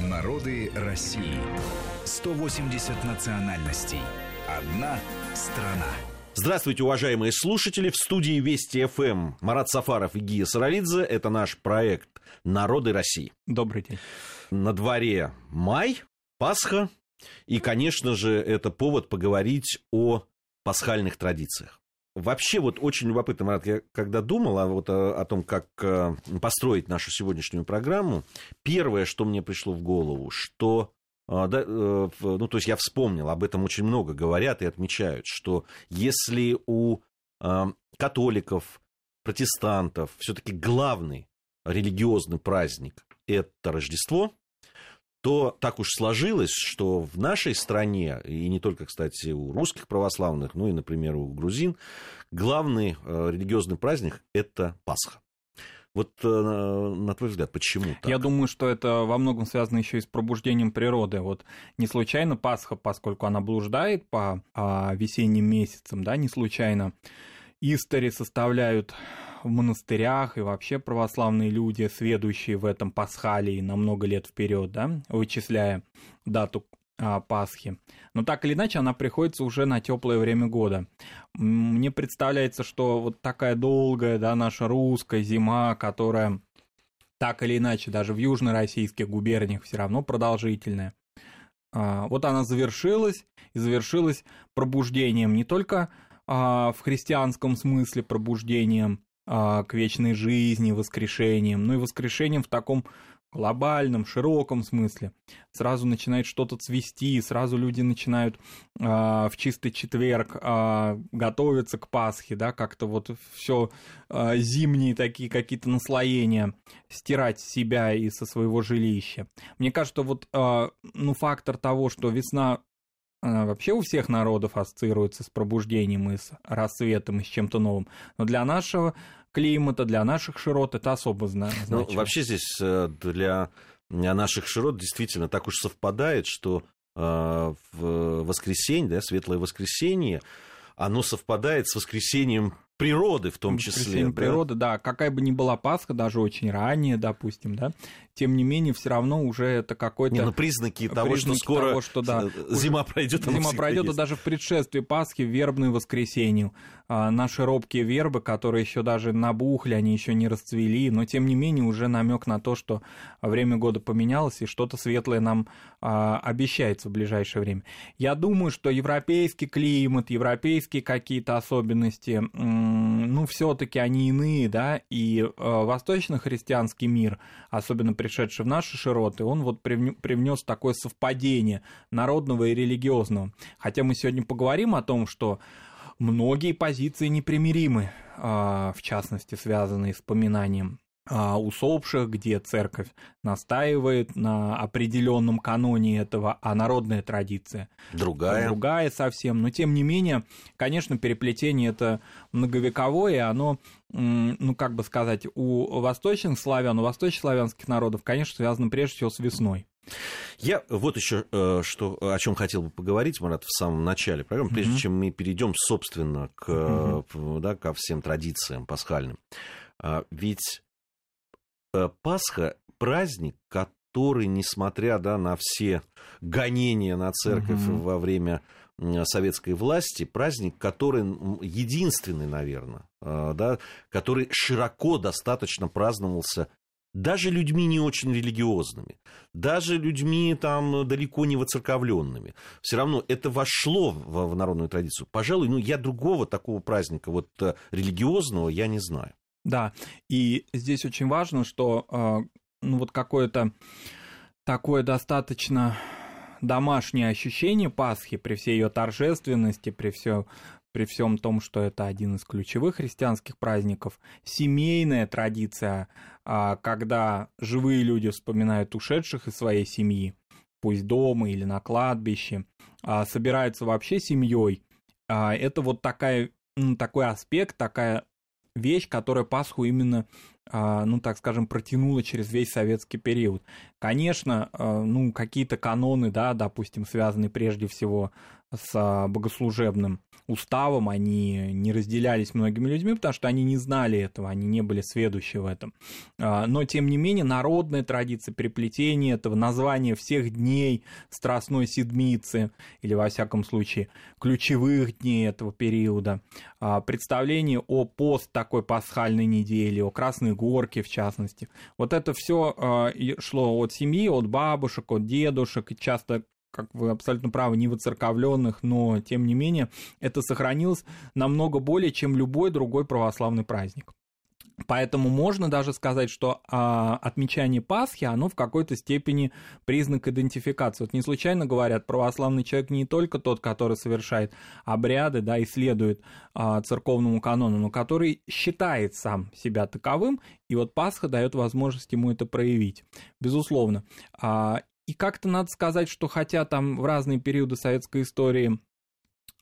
Народы России. 180 национальностей. Одна страна. Здравствуйте, уважаемые слушатели. В студии Вести ФМ Марат Сафаров и Гия Саралидзе. Это наш проект «Народы России». Добрый день. На дворе май, Пасха. И, конечно же, это повод поговорить о пасхальных традициях. Вообще вот очень любопытно, Марат, я когда думал о, вот, о, о том, как э, построить нашу сегодняшнюю программу, первое, что мне пришло в голову, что э, да, э, ну, то есть я вспомнил, об этом очень много говорят и отмечают, что если у католиков, протестантов все-таки главный религиозный праздник это Рождество, то так уж сложилось, что в нашей стране, и не только, кстати, у русских православных, ну и, например, у грузин, главный э, религиозный праздник – это Пасха. Вот э, на твой взгляд, почему так? Я думаю, что это во многом связано еще и с пробуждением природы. Вот не случайно Пасха, поскольку она блуждает по а, весенним месяцам, да, не случайно истори составляют в монастырях и вообще православные люди, сведущие в этом пасхалии на много лет вперед, да, вычисляя дату а, Пасхи. Но так или иначе, она приходится уже на теплое время года. Мне представляется, что вот такая долгая, да, наша русская зима, которая так или иначе даже в южно-российских губерниях все равно продолжительная. А, вот она завершилась, и завершилась пробуждением не только а, в христианском смысле пробуждением к вечной жизни, воскрешением, ну и воскрешением в таком глобальном, широком смысле. Сразу начинает что-то цвести, сразу люди начинают э, в чистый четверг э, готовиться к Пасхе, да, как-то вот все э, зимние такие какие-то наслоения стирать себя и со своего жилища. Мне кажется, вот э, ну, фактор того, что весна вообще у всех народов ассоциируется с пробуждением и с рассветом и с чем-то новым. Но для нашего климата, для наших широт это особо значимо. Ну, вообще здесь э, для наших широт действительно так уж совпадает, что э, в воскресенье, да, светлое воскресенье, оно совпадает с воскресением природы в том числе. Да? природы, да, какая бы ни была Пасха, даже очень ранее, допустим, да, тем не менее, все равно уже это какой-то... Не, ну, признаки того, признаки что скоро того, что, да, зима пройдет. Зима пройдет, и даже в предшествии Пасхи, в вербное воскресенью. А, наши робкие вербы, которые еще даже набухли, они еще не расцвели, но тем не менее уже намек на то, что время года поменялось, и что-то светлое нам а, обещается в ближайшее время. Я думаю, что европейский климат, европейские какие-то особенности, ну, все-таки они иные, да, и э, восточно-христианский мир, особенно пришедший в наши широты, он вот привнес такое совпадение народного и религиозного. Хотя мы сегодня поговорим о том, что многие позиции непримиримы, а, в частности, связанные с поминанием усопших, где церковь настаивает на определенном каноне этого, а народная традиция другая. Другая совсем. Но тем не менее, конечно, переплетение это многовековое, оно, ну как бы сказать, у восточных славян, у восточнославянских народов, конечно, связано прежде всего с весной. Я вот еще э, что, о чем хотел бы поговорить, Марат, в самом начале программы, прежде mm-hmm. чем мы перейдем, собственно, к, mm-hmm. да, ко всем традициям пасхальным. А, ведь Пасха праздник, который, несмотря да, на все гонения на церковь угу. во время советской власти, праздник, который единственный, наверное, э, да, который широко достаточно праздновался даже людьми не очень религиозными, даже людьми там далеко не воцерковленными. Все равно это вошло в, в народную традицию. Пожалуй, ну, я другого такого праздника вот э, религиозного я не знаю. Да, и здесь очень важно, что а, ну вот какое-то такое достаточно домашнее ощущение Пасхи при всей ее торжественности, при все, при всем том, что это один из ключевых христианских праздников, семейная традиция, а, когда живые люди вспоминают ушедших из своей семьи, пусть дома или на кладбище, а, собираются вообще семьей. Это вот такая, такой аспект, такая вещь, которая Пасху именно, а, ну так скажем, протянула через весь советский период. Конечно, э, ну, какие-то каноны, да, допустим, связанные прежде всего с а, богослужебным уставом, они не разделялись многими людьми, потому что они не знали этого, они не были сведущи в этом. А, но, тем не менее, народная традиция переплетения этого, названия всех дней Страстной Седмицы, или, во всяком случае, ключевых дней этого периода, а, представление о пост такой пасхальной недели, о Красной Горке, в частности. Вот это все шло от семьи, от бабушек, от дедушек, и часто как вы абсолютно правы, не воцерковленных, но тем не менее это сохранилось намного более, чем любой другой православный праздник. Поэтому можно даже сказать, что а, отмечание Пасхи, оно в какой-то степени признак идентификации. Вот не случайно говорят, православный человек не только тот, который совершает обряды, да, и следует а, церковному канону, но который считает сам себя таковым, и вот Пасха дает возможность ему это проявить, безусловно. А, и как-то надо сказать, что хотя там в разные периоды советской истории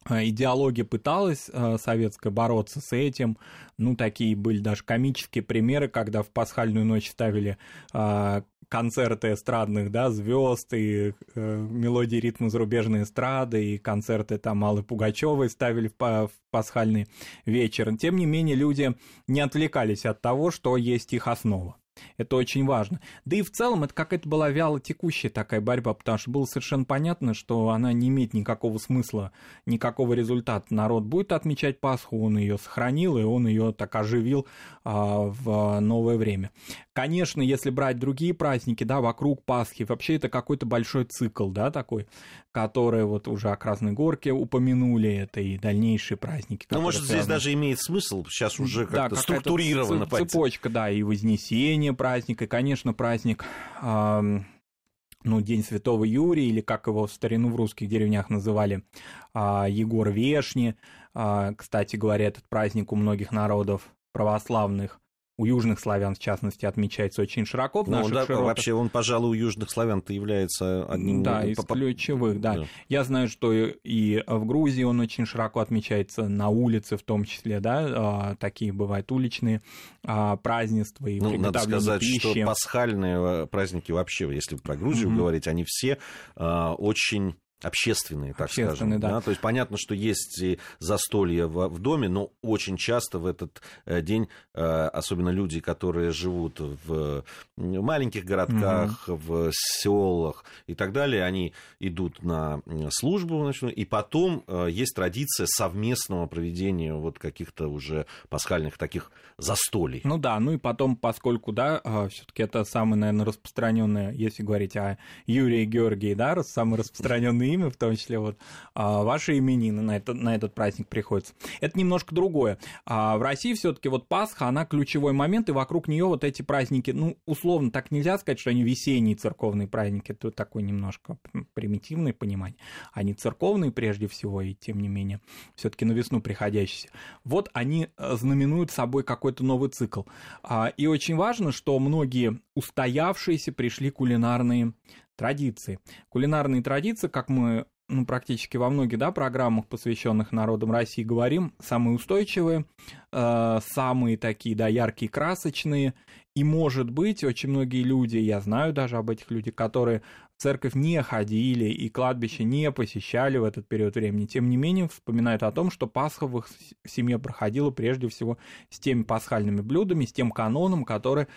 идеология пыталась э, советская бороться с этим. Ну, такие были даже комические примеры, когда в пасхальную ночь ставили э, концерты эстрадных, да, звезд и мелодии ритма зарубежной эстрады, и концерты там Аллы Пугачевой ставили в, в пасхальный вечер. Тем не менее, люди не отвлекались от того, что есть их основа. Это очень важно. Да и в целом это какая-то была вяло текущая такая борьба, потому что было совершенно понятно, что она не имеет никакого смысла, никакого результата. Народ будет отмечать Пасху, он ее сохранил, и он ее так оживил а, в новое время. Конечно, если брать другие праздники, да, вокруг Пасхи, вообще это какой-то большой цикл, да, такой, который вот уже о Красной Горке упомянули, это и дальнейшие праздники. Ну, может, связаны... здесь даже имеет смысл сейчас уже как-то да, структурировано. Цепочка, да, и Вознесение праздник, и, конечно, праздник ну, День Святого Юрия, или как его в старину в русских деревнях называли, а, Егор Вешни. А, кстати говоря, этот праздник у многих народов православных у южных славян, в частности, отмечается очень широко. В ну, да, широких... Вообще он, пожалуй, у южных славян-то является одним... Да, из ключевых, да. да. Я знаю, что и в Грузии он очень широко отмечается, на улице в том числе, да, а, такие бывают уличные а, празднества и ну, надо сказать, пищи. что пасхальные э, праздники вообще, если про Грузию mm-hmm. говорить, они все а, очень общественные, так общественные, скажем. Да. Да? То есть понятно, что есть и застолья в, в доме, но очень часто в этот э, день, э, особенно люди, которые живут в маленьких городках, угу. в селах и так далее, они идут на службу ночную, и потом э, есть традиция совместного проведения вот каких-то уже пасхальных таких застолий. Ну да, ну и потом, поскольку, да, все-таки это самое, наверное, распространенное, если говорить о Юрии и Георгии, да, самый распространенный имя, в том числе вот а, ваши именины на, это, на этот праздник приходится. Это немножко другое. А в России все-таки вот Пасха, она ключевой момент, и вокруг нее вот эти праздники, ну, условно, так нельзя сказать, что они весенние церковные праздники, это такое немножко примитивное понимание. Они церковные прежде всего, и тем не менее, все-таки на весну приходящиеся. Вот они э, знаменуют собой какой-то новый цикл. А, и очень важно, что многие устоявшиеся пришли кулинарные Традиции. Кулинарные традиции, как мы ну, практически во многих да, программах, посвященных народам России, говорим, самые устойчивые, э, самые такие, да, яркие, красочные. И, может быть, очень многие люди, я знаю даже об этих людях, которые в церковь не ходили и кладбище не посещали в этот период времени, тем не менее вспоминают о том, что Пасха в их семье проходила прежде всего с теми пасхальными блюдами, с тем каноном, который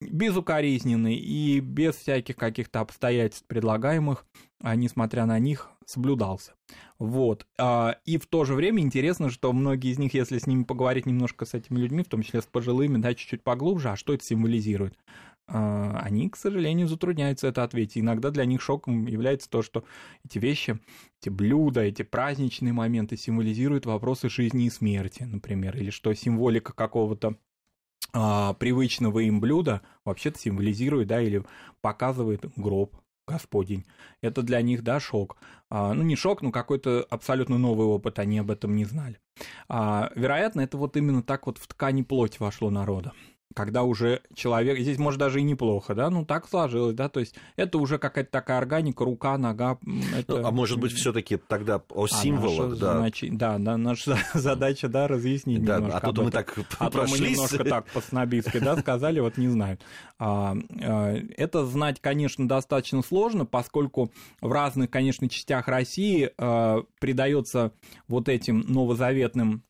безукоризненный и без всяких каких-то обстоятельств предлагаемых, а несмотря на них, соблюдался. Вот. А, и в то же время интересно, что многие из них, если с ними поговорить немножко с этими людьми, в том числе с пожилыми, да, чуть-чуть поглубже, а что это символизирует? А, они, к сожалению, затрудняются это ответить. Иногда для них шоком является то, что эти вещи, эти блюда, эти праздничные моменты символизируют вопросы жизни и смерти, например, или что символика какого-то а, привычного им блюда вообще-то символизирует, да, или показывает гроб Господень. Это для них, да, шок. А, ну, не шок, но какой-то абсолютно новый опыт, они об этом не знали. А, вероятно, это вот именно так вот в ткани плоть вошло народа. Когда уже человек, здесь может даже и неплохо, да, ну так сложилось, да, то есть это уже какая-то такая органика, рука, нога. Это... Ну, а может быть, все-таки тогда о а символах, да. Знач... Да, да, наша задача, да, разъяснить да, немножко. А то мы так а то мы немножко так по-снобистски, да, сказали, вот не знаю. А, а, это знать, конечно, достаточно сложно, поскольку в разных, конечно, частях России а, придается вот этим новозаветным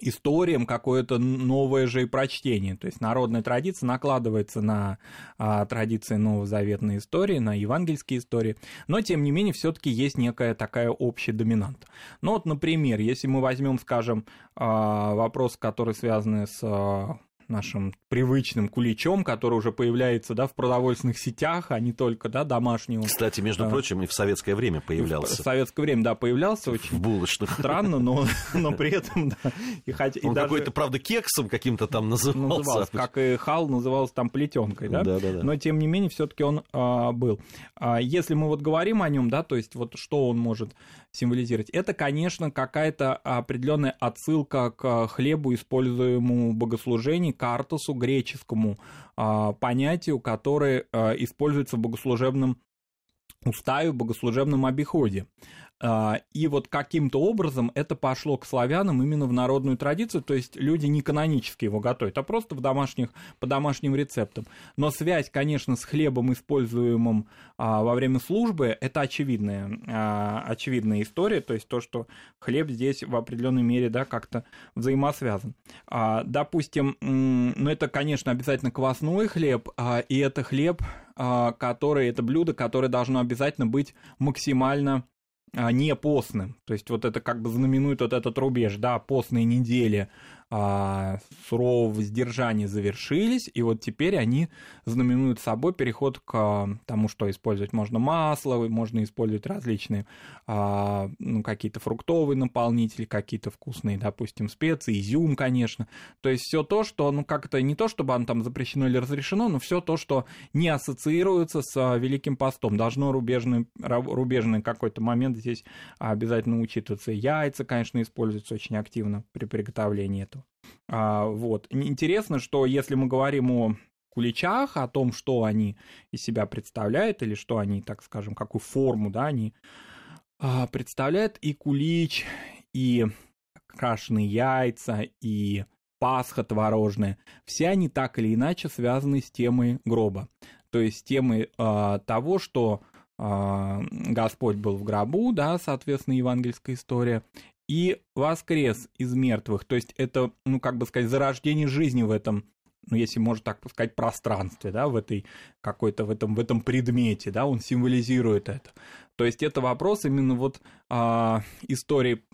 историям какое-то новое же и прочтение. То есть народная традиция накладывается на а, традиции новозаветной истории, на евангельские истории, но тем не менее все-таки есть некая такая общая доминанта. Ну вот, например, если мы возьмем, скажем, а, вопрос, который связан с а, нашим привычным куличом, который уже появляется да, в продовольственных сетях, а не только да, домашнего. Кстати, между а, прочим, и в советское время появлялся. В советское время, да, появлялся. Очень в булочных. Странно, но, но при этом, да. И хотя, Он даже... какой-то, правда, кексом каким-то там назывался. назывался. Как и хал назывался там плетенкой, да? Да, да, да. Но, тем не менее, все таки он а, был. А, если мы вот говорим о нем, да, то есть вот что он может символизировать. Это, конечно, какая-то определенная отсылка к хлебу, используемому в богослужении, картусу греческому а, понятию, которое а, используется в богослужебном устаю, в богослужебном обиходе. А, и вот каким-то образом это пошло к славянам именно в народную традицию, то есть люди не канонически его готовят, а просто в домашних, по домашним рецептам. Но связь, конечно, с хлебом, используемым а, во время службы, это очевидная, а, очевидная история, то есть то, что хлеб здесь в определенной мере да, как-то взаимосвязан. Допустим, ну это, конечно, обязательно квасной хлеб, и это хлеб, который, это блюдо, которое должно обязательно быть максимально не постным. То есть вот это как бы знаменует вот этот рубеж, да, постные недели а, сурового сдержания завершились, и вот теперь они знаменуют собой переход к тому, что использовать можно масло, можно использовать различные а, ну, какие-то фруктовые наполнители, какие-то вкусные, допустим, специи, изюм, конечно. То есть все то, что, ну, как-то не то, чтобы оно там запрещено или разрешено, но все то, что не ассоциируется с а, Великим постом, должно рубежный, рубежный какой-то момент здесь обязательно учитываться. Яйца, конечно, используются очень активно при приготовлении этого. А, вот. Интересно, что если мы говорим о куличах, о том, что они из себя представляют, или что они, так скажем, какую форму, да, они а, представляют, и кулич, и крашеные яйца, и пасха творожная, все они так или иначе связаны с темой гроба. То есть темой а, того, что а, Господь был в гробу, да, соответственно, евангельская история, и воскрес из мертвых. То есть это, ну, как бы сказать, зарождение жизни в этом ну, если можно так сказать, пространстве, да, в этой какой-то, в этом, в этом предмете, да, он символизирует это. То есть это вопрос именно вот а, истории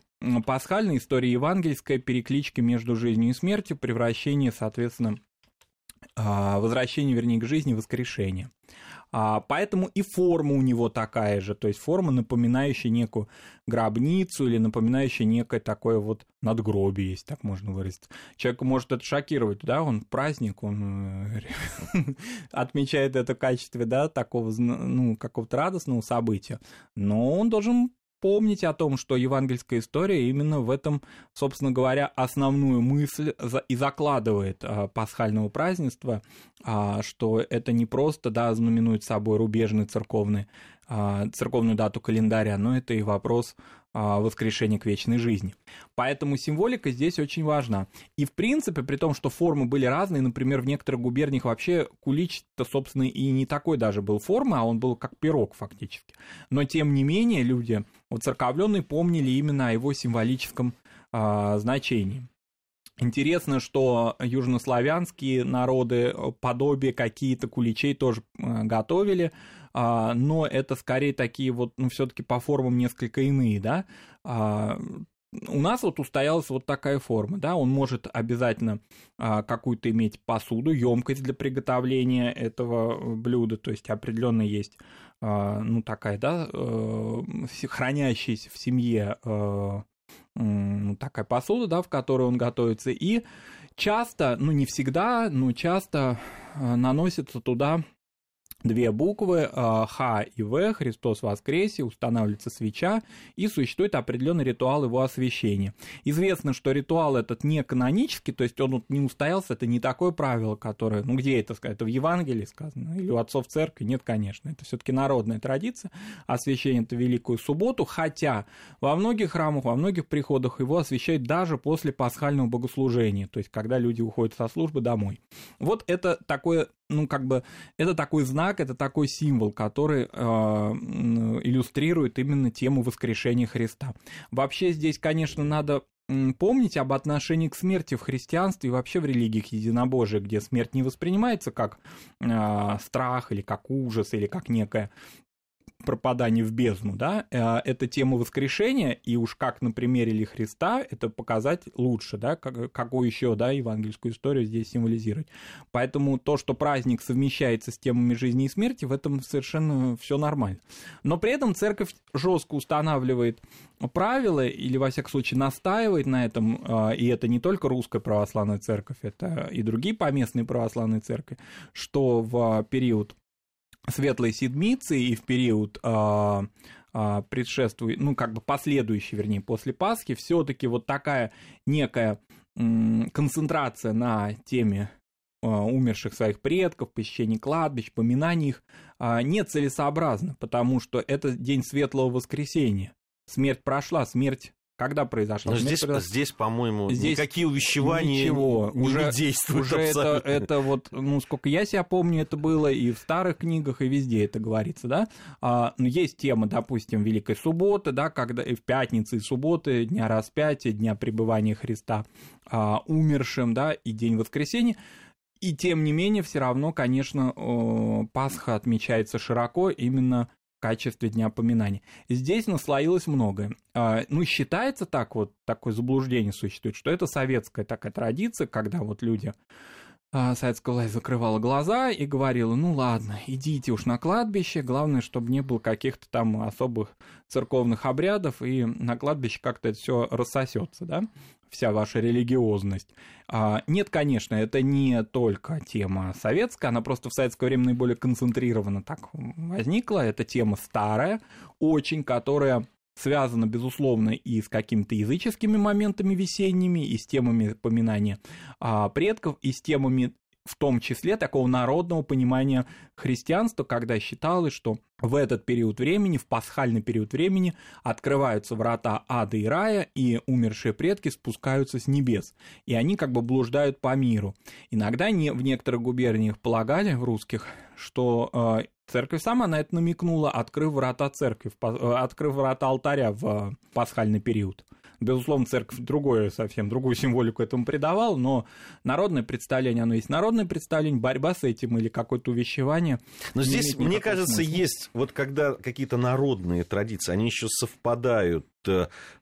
пасхальной, истории евангельской, переклички между жизнью и смертью, превращение, соответственно, а, возвращение, вернее, к жизни, воскрешение. А, поэтому и форма у него такая же, то есть форма, напоминающая некую гробницу или напоминающая некое такое вот надгробие, если так можно выразить. Человек может это шокировать, да, он праздник, он э, отмечает это в качестве, да, такого, ну, какого-то радостного события, но он должен помнить о том, что евангельская история именно в этом, собственно говоря, основную мысль и закладывает а, пасхального празднества, а, что это не просто, да, знаменует собой рубежный церковный, церковную дату календаря, но это и вопрос а, воскрешения к вечной жизни. Поэтому символика здесь очень важна. И в принципе, при том, что формы были разные, например, в некоторых губерниях вообще кулич-то, собственно, и не такой даже был формы, а он был как пирог фактически. Но тем не менее люди, вот церковленные, помнили именно о его символическом а, значении. Интересно, что южнославянские народы подобие какие-то куличей тоже а, готовили, а, но это скорее такие вот, ну, все-таки по формам несколько иные, да. А, у нас вот устоялась вот такая форма, да, он может обязательно а, какую-то иметь посуду, емкость для приготовления этого блюда, то есть определенно есть, а, ну, такая, да, а, хранящаяся в семье а, такая посуда, да, в которой он готовится, и часто, ну, не всегда, но часто наносится туда две буквы а, Х и В, Христос воскресе, устанавливается свеча, и существует определенный ритуал его освящения. Известно, что ритуал этот не канонический, то есть он вот не устоялся, это не такое правило, которое, ну где это сказать, это в Евангелии сказано, или у отцов церкви, нет, конечно, это все таки народная традиция, освящение это Великую Субботу, хотя во многих храмах, во многих приходах его освящают даже после пасхального богослужения, то есть когда люди уходят со службы домой. Вот это такое ну, как бы, это такой знак, это такой символ, который э, иллюстрирует именно тему воскрешения Христа. Вообще здесь, конечно, надо помнить об отношении к смерти в христианстве и вообще в религиях единобожия, где смерть не воспринимается как э, страх или как ужас или как некая пропадание в бездну, да, э, это тема воскрешения, и уж как на примере ли Христа это показать лучше, да, как, какую еще, да, евангельскую историю здесь символизировать. Поэтому то, что праздник совмещается с темами жизни и смерти, в этом совершенно все нормально. Но при этом церковь жестко устанавливает правила, или, во всяком случае, настаивает на этом, э, и это не только русская православная церковь, это и другие поместные православные церкви, что в период Светлой Седмицы и в период а, а, предшествует, ну, как бы последующий, вернее, после Пасхи, все-таки вот такая некая м, концентрация на теме а, умерших своих предков, посещение кладбищ, поминание их, а, нецелесообразно, потому что это день Светлого Воскресения. Смерть прошла, смерть когда произошла? Но здесь, произошла... здесь, по-моему, здесь никакие увещевания ничего. не, уже, действуют Уже это, это вот, ну, сколько я себя помню, это было и в старых книгах, и везде это говорится, да. А, ну, есть тема, допустим, Великой Субботы, да, когда и в пятницы и субботы, Дня распятия, Дня пребывания Христа а, умершим, да, и День воскресения. И тем не менее, все равно, конечно, Пасха отмечается широко именно качестве дня поминания. Здесь наслоилось многое. А, ну, считается так вот, такое заблуждение существует, что это советская такая традиция, когда вот люди а, советская власть закрывала глаза и говорила, ну ладно, идите уж на кладбище, главное, чтобы не было каких-то там особых церковных обрядов, и на кладбище как-то это все рассосется, да, вся ваша религиозность. А, нет, конечно, это не только тема советская, она просто в советское время наиболее концентрированно так возникла, это тема старая, очень, которая связано, безусловно, и с какими-то языческими моментами весенними, и с темами поминания а, предков, и с темами в том числе такого народного понимания христианства, когда считалось, что в этот период времени, в пасхальный период времени, открываются врата ада и рая, и умершие предки спускаются с небес, и они как бы блуждают по миру. Иногда не, в некоторых губерниях полагали, в русских, что э, Церковь сама на это намекнула, открыв врата церкви, э, открыв врата алтаря в э, пасхальный период. Безусловно, церковь другое, совсем другую символику этому придавал, но народное представление, оно есть народное представление, борьба с этим или какое-то увещевание. Но здесь, мне кажется, смысла. есть вот когда какие-то народные традиции, они еще совпадают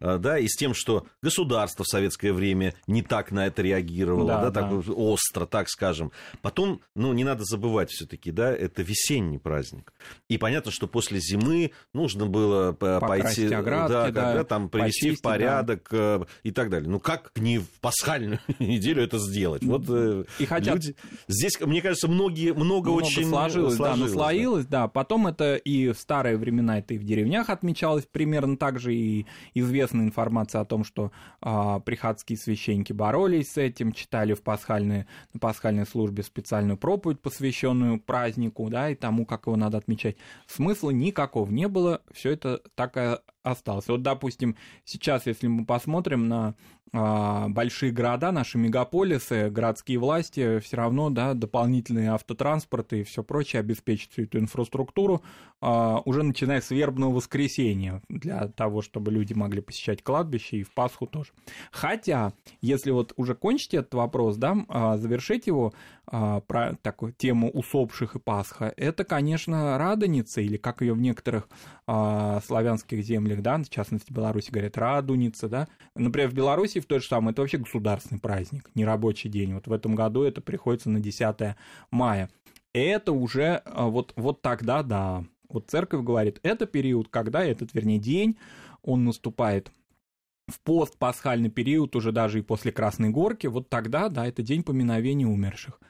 да, и с тем, что государство в советское время не так на это реагировало, да, да, да. так остро, так скажем. Потом, ну, не надо забывать все-таки, да, это весенний праздник. И понятно, что после зимы нужно было пойти, оградки, да, да, когда там привести почистить, в порядок да. Э, и так далее. Ну, как не в пасхальную неделю это сделать? Вот э, и хотят... люди... Здесь, мне кажется, многие, много, много очень сложилось, сложилось, да, наслоилось, да. да. Потом это и в старые времена это и в деревнях отмечалось примерно так же, и известна информация о том, что а, приходские священники боролись с этим, читали в пасхальной, на пасхальной службе специальную проповедь, посвященную празднику, да, и тому, как его надо отмечать. Смысла никакого не было, все это так и осталось. Вот, допустим, сейчас, если мы посмотрим на а, большие города, наши мегаполисы, городские власти все равно, да, дополнительные автотранспорты и все прочее обеспечат всю эту инфраструктуру а, уже начиная с вербного воскресенья для того, чтобы люди могли посещать кладбище и в Пасху тоже. Хотя, если вот уже кончить этот вопрос, да, а, завершить его про такую тему усопших и Пасха, это, конечно, Радоница, или как ее в некоторых славянских землях, да, в частности, в Беларуси говорят Радуница, да. Например, в Беларуси в то же самое, это вообще государственный праздник, не рабочий день. Вот в этом году это приходится на 10 мая. Это уже а, вот, вот тогда, да. Вот церковь говорит, это период, когда этот, вернее, день, он наступает в постпасхальный период, уже даже и после Красной Горки, вот тогда, да, это день поминовения умерших.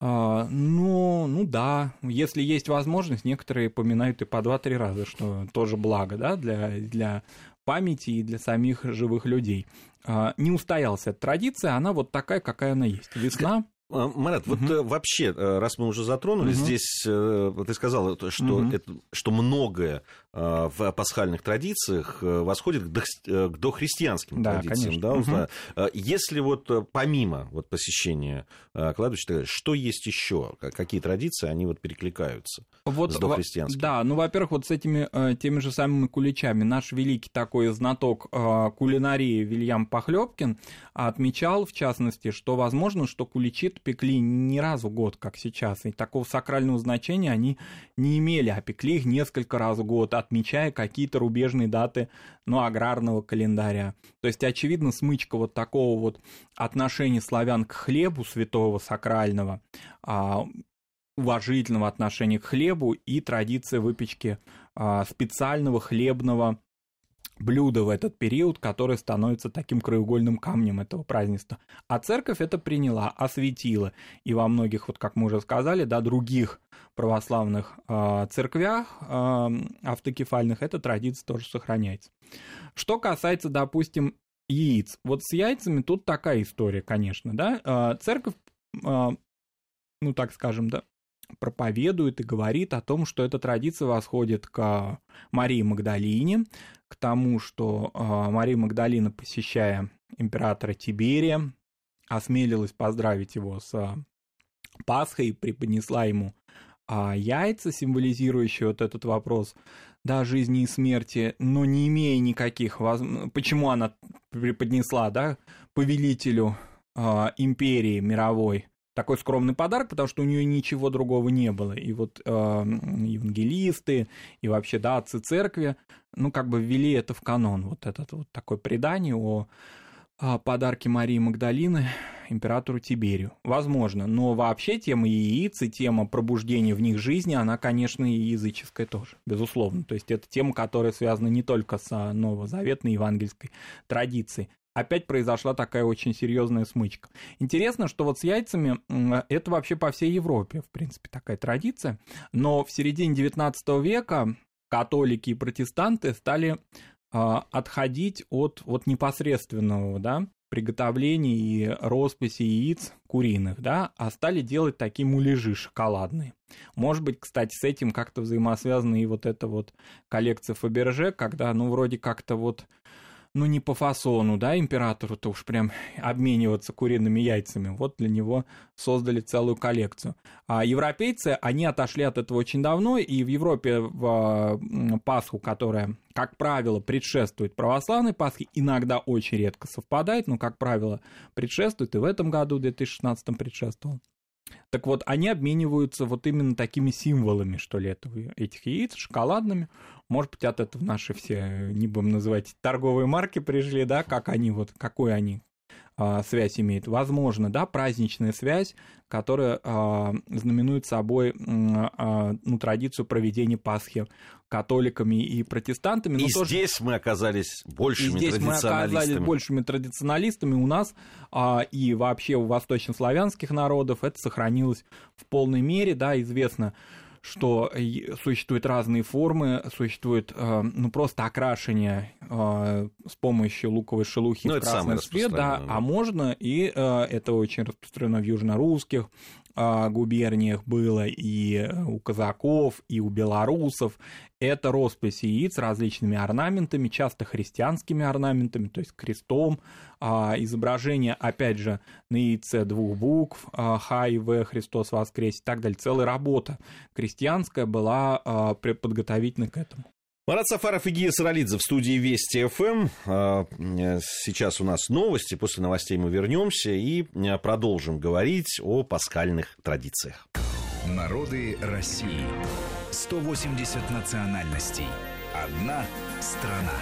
Ну, ну да, если есть возможность, некоторые поминают и по два-три раза, что тоже благо, да, для, для памяти и для самих живых людей. А, не устоялась эта традиция, она вот такая, какая она есть. Весна. А, Марат, угу. вот вообще, э, раз мы уже затронули, угу. здесь э, ты сказал, что, угу. это, что многое э, в пасхальных традициях восходит к дохристианским да, традициям. Да, угу. Если вот помимо вот посещения кладбища, что есть еще? Какие традиции, они вот перекликаются вот, с дохристианскими? Да, ну, во-первых, вот с этими теми же самыми куличами. Наш великий такой знаток кулинарии Вильям Похлебкин отмечал, в частности, что возможно, что куличи пекли не раз в год, как сейчас, и такого сакрального значения они не имели, а пекли их несколько раз в год, отмечая какие-то рубежные даты, ну, аграрного календаря. То есть, очевидно, смычка вот такого вот отношения славян к хлебу святого сакрального, а, уважительного отношения к хлебу и традиция выпечки а, специального хлебного блюдо в этот период, которое становится таким краеугольным камнем этого празднества. А церковь это приняла, осветила. И во многих, вот как мы уже сказали, да, других православных э, церквях э, автокефальных эта традиция тоже сохраняется. Что касается, допустим, яиц. Вот с яйцами тут такая история, конечно, да. Э, церковь, э, ну так скажем, да, проповедует и говорит о том, что эта традиция восходит к Марии Магдалине, к тому, что э, Мария Магдалина, посещая императора Тиберия, осмелилась поздравить его с Пасхой и преподнесла ему а, яйца, символизирующие вот этот вопрос да, жизни и смерти, но не имея никаких воз... Почему она преподнесла, да, повелителю а, империи мировой такой скромный подарок, потому что у нее ничего другого не было. И вот э, евангелисты и вообще, да, отцы церкви, ну, как бы ввели это в канон, вот этот вот такое предание о, о подарке Марии Магдалины императору Тиберию. Возможно, но вообще тема яиц и тема пробуждения в них жизни, она, конечно, и языческая тоже, безусловно. То есть это тема, которая связана не только с новозаветной евангельской традицией опять произошла такая очень серьезная смычка. Интересно, что вот с яйцами это вообще по всей Европе, в принципе, такая традиция, но в середине 19 века католики и протестанты стали а, отходить от, от непосредственного, да, приготовления и росписи яиц куриных, да, а стали делать такие муляжи шоколадные. Может быть, кстати, с этим как-то взаимосвязана и вот эта вот коллекция Фаберже, когда, ну, вроде как-то вот ну, не по фасону, да, императору-то уж прям обмениваться куриными яйцами. Вот для него создали целую коллекцию. А европейцы, они отошли от этого очень давно, и в Европе в Пасху, которая, как правило, предшествует православной Пасхе, иногда очень редко совпадает, но, как правило, предшествует, и в этом году, в 2016 предшествовал. Так вот, они обмениваются вот именно такими символами, что ли, этого, этих яиц, шоколадными. Может быть, от этого наши все, не будем называть, торговые марки пришли, да, как они, вот, какой они а, связь имеет. Возможно, да, праздничная связь, которая а, знаменует собой а, ну, традицию проведения Пасхи католиками и протестантами. И тоже... здесь мы оказались большими и здесь традиционалистами. мы оказались большими традиционалистами. У нас а, и вообще у восточнославянских народов это сохранилось в полной мере, да, известно что существуют разные формы, существует э, ну просто окрашивание э, с помощью луковой шелухи ну, в красный цвет, да, а можно и э, это очень распространено в южнорусских губерниях было и у казаков, и у белорусов. Это роспись яиц различными орнаментами, часто христианскими орнаментами, то есть крестом, изображение, опять же, на яйце двух букв, Х и В, Христос воскрес и так далее. Целая работа крестьянская была подготовительна к этому. Марат Сафаров и Гия Саралидзе в студии Вести ФМ. А, сейчас у нас новости. После новостей мы вернемся и а, продолжим говорить о пасхальных традициях. Народы России. 180 национальностей. Одна страна.